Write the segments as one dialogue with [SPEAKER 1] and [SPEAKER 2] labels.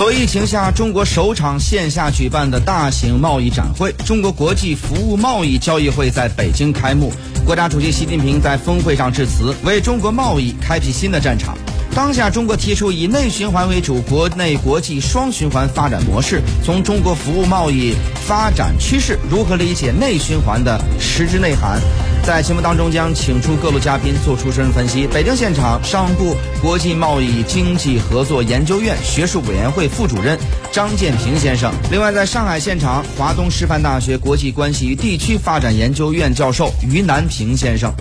[SPEAKER 1] 作为疫情下中国首场线下举办的大型贸易展会——中国国际服务贸易交易会在北京开幕。国家主席习近平在峰会上致辞，为中国贸易开辟新的战场。当下，中国提出以内循环为主，国内国际双循环发展模式。从中国服务贸易发展趋势，如何理解内循环的实质内涵？在节目当中将请出各路嘉宾做出深入分析。北京现场，商务部国际贸易经济合作研究院学术委员会副主任张建平先生。另外，在上海现场，华东师范大学国际关系与地区发展研究院教授于南平先生。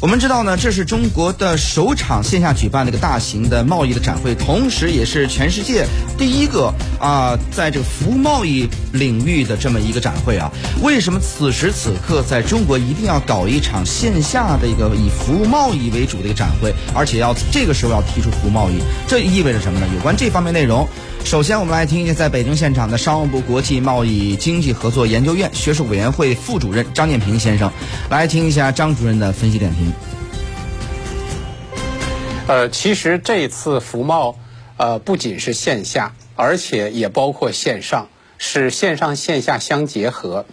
[SPEAKER 1] 我们知道呢，这是中国的首场线下举办的一个大型的贸易的展会，同时也是全世界第一个啊，在这个服务贸易领域的这么一个展会啊。为什么此时此刻在中国一定要搞一场线下的一个以服务贸易为主的一个展会，而且要这个时候要提出服务贸易，这意味着什么呢？有关这方面内容。首先，我们来听一下在北京现场的商务部国际贸易经济合作研究院学术委员会副主任张建平先生，来听一下张主任的分析点评。
[SPEAKER 2] 呃，其实这次服贸，呃，不仅是线下，而且也包括线上，是线上线下相结合。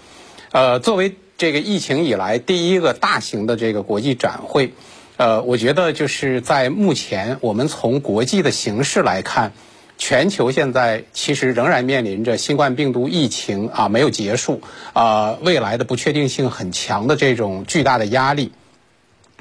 [SPEAKER 2] 呃，作为这个疫情以来第一个大型的这个国际展会，呃，我觉得就是在目前我们从国际的形势来看。全球现在其实仍然面临着新冠病毒疫情啊没有结束啊未来的不确定性很强的这种巨大的压力，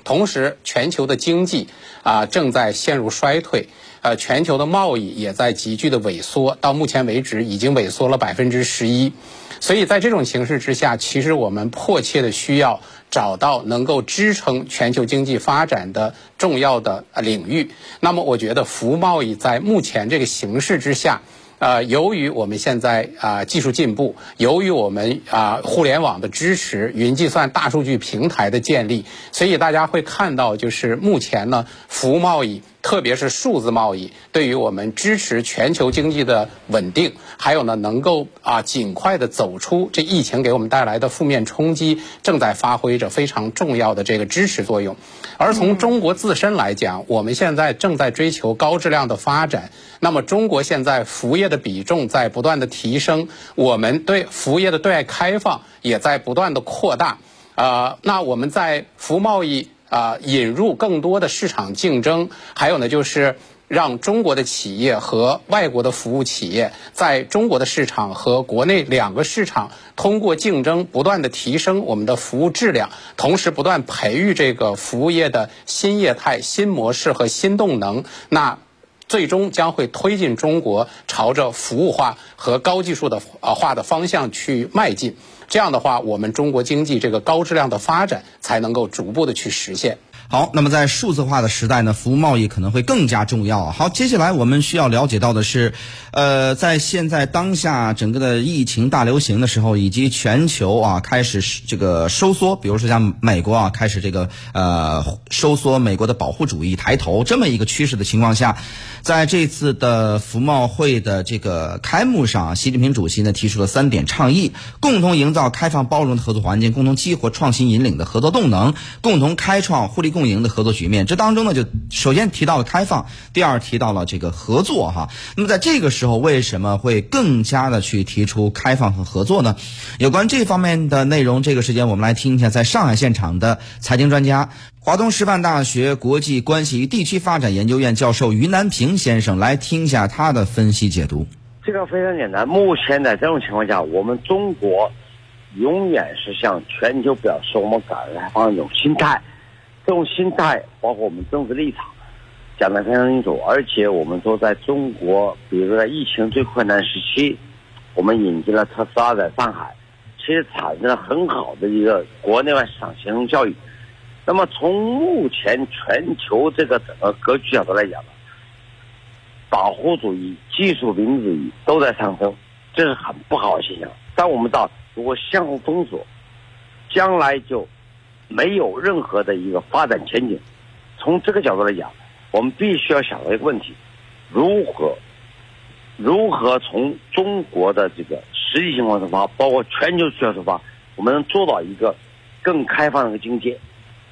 [SPEAKER 2] 同时全球的经济啊正在陷入衰退，呃全球的贸易也在急剧的萎缩，到目前为止已经萎缩了百分之十一。所以在这种形势之下，其实我们迫切的需要找到能够支撑全球经济发展的重要的领域。那么，我觉得服务贸易在目前这个形势之下。呃，由于我们现在啊技术进步，由于我们啊互联网的支持、云计算、大数据平台的建立，所以大家会看到，就是目前呢，服务贸易，特别是数字贸易，对于我们支持全球经济的稳定，还有呢，能够啊尽快的走出这疫情给我们带来的负面冲击，正在发挥着非常重要的这个支持作用。而从中国自身来讲，我们现在正在追求高质量的发展。那么，中国现在服务业的比重在不断的提升，我们对服务业的对外开放也在不断的扩大。呃，那我们在服务贸易啊引入更多的市场竞争，还有呢就是。让中国的企业和外国的服务企业在中国的市场和国内两个市场通过竞争不断的提升我们的服务质量，同时不断培育这个服务业的新业态、新模式和新动能，那最终将会推进中国朝着服务化和高技术的呃化的方向去迈进。这样的话，我们中国经济这个高质量的发展才能够逐步的去实现。
[SPEAKER 1] 好，那么在数字化的时代呢，服务贸易可能会更加重要。好，接下来我们需要了解到的是，呃，在现在当下整个的疫情大流行的时候，以及全球啊开始这个收缩，比如说像美国啊开始这个呃收缩，美国的保护主义抬头这么一个趋势的情况下，在这次的服贸会的这个开幕上，习近平主席呢提出了三点倡议：共同营造开放包容的合作环境，共同激活创新引领的合作动能，共同开创互利。共赢的合作局面，这当中呢，就首先提到了开放，第二提到了这个合作哈。那么在这个时候，为什么会更加的去提出开放和合作呢？有关这方面的内容，这个时间我们来听一下，在上海现场的财经专家、华东师范大学国际关系与地区发展研究院教授于南平先生来听一下他的分析解读。
[SPEAKER 3] 这个非常简单，目前在这种情况下，我们中国永远是向全球表示我们改革开放一种心态。这种心态，包括我们政治立场，讲得非常清楚。而且，我们说，在中国，比如说在疫情最困难时期，我们引进了特斯拉在上海，其实产生了很好的一个国内外市场协同效应。那么，从目前全球这个整个格局角度来讲呢，保护主义、技术民主义都在上升，这是很不好的现象。但我们到如果相互封锁，将来就。没有任何的一个发展前景。从这个角度来讲，我们必须要想到一个问题：如何如何从中国的这个实际情况出发，包括全球需要出发，我们能做到一个更开放的一个境界。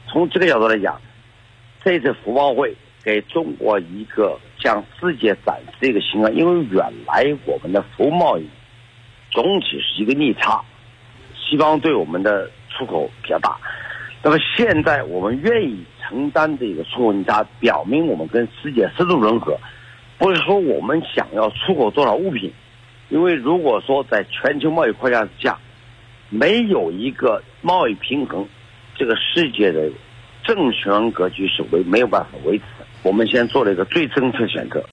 [SPEAKER 3] 从这个角度来讲，这次服贸会给中国一个向世界展示一个形象，因为原来我们的服务贸易总体是一个逆差，西方对我们的出口比较大。那么现在我们愿意承担这个出口逆差，表明我们跟世界深度融合，不是说我们想要出口多少物品，因为如果说在全球贸易框架之下，没有一个贸易平衡，这个世界的正权格局是维没有办法维持的。我们先做了一个最正确选择。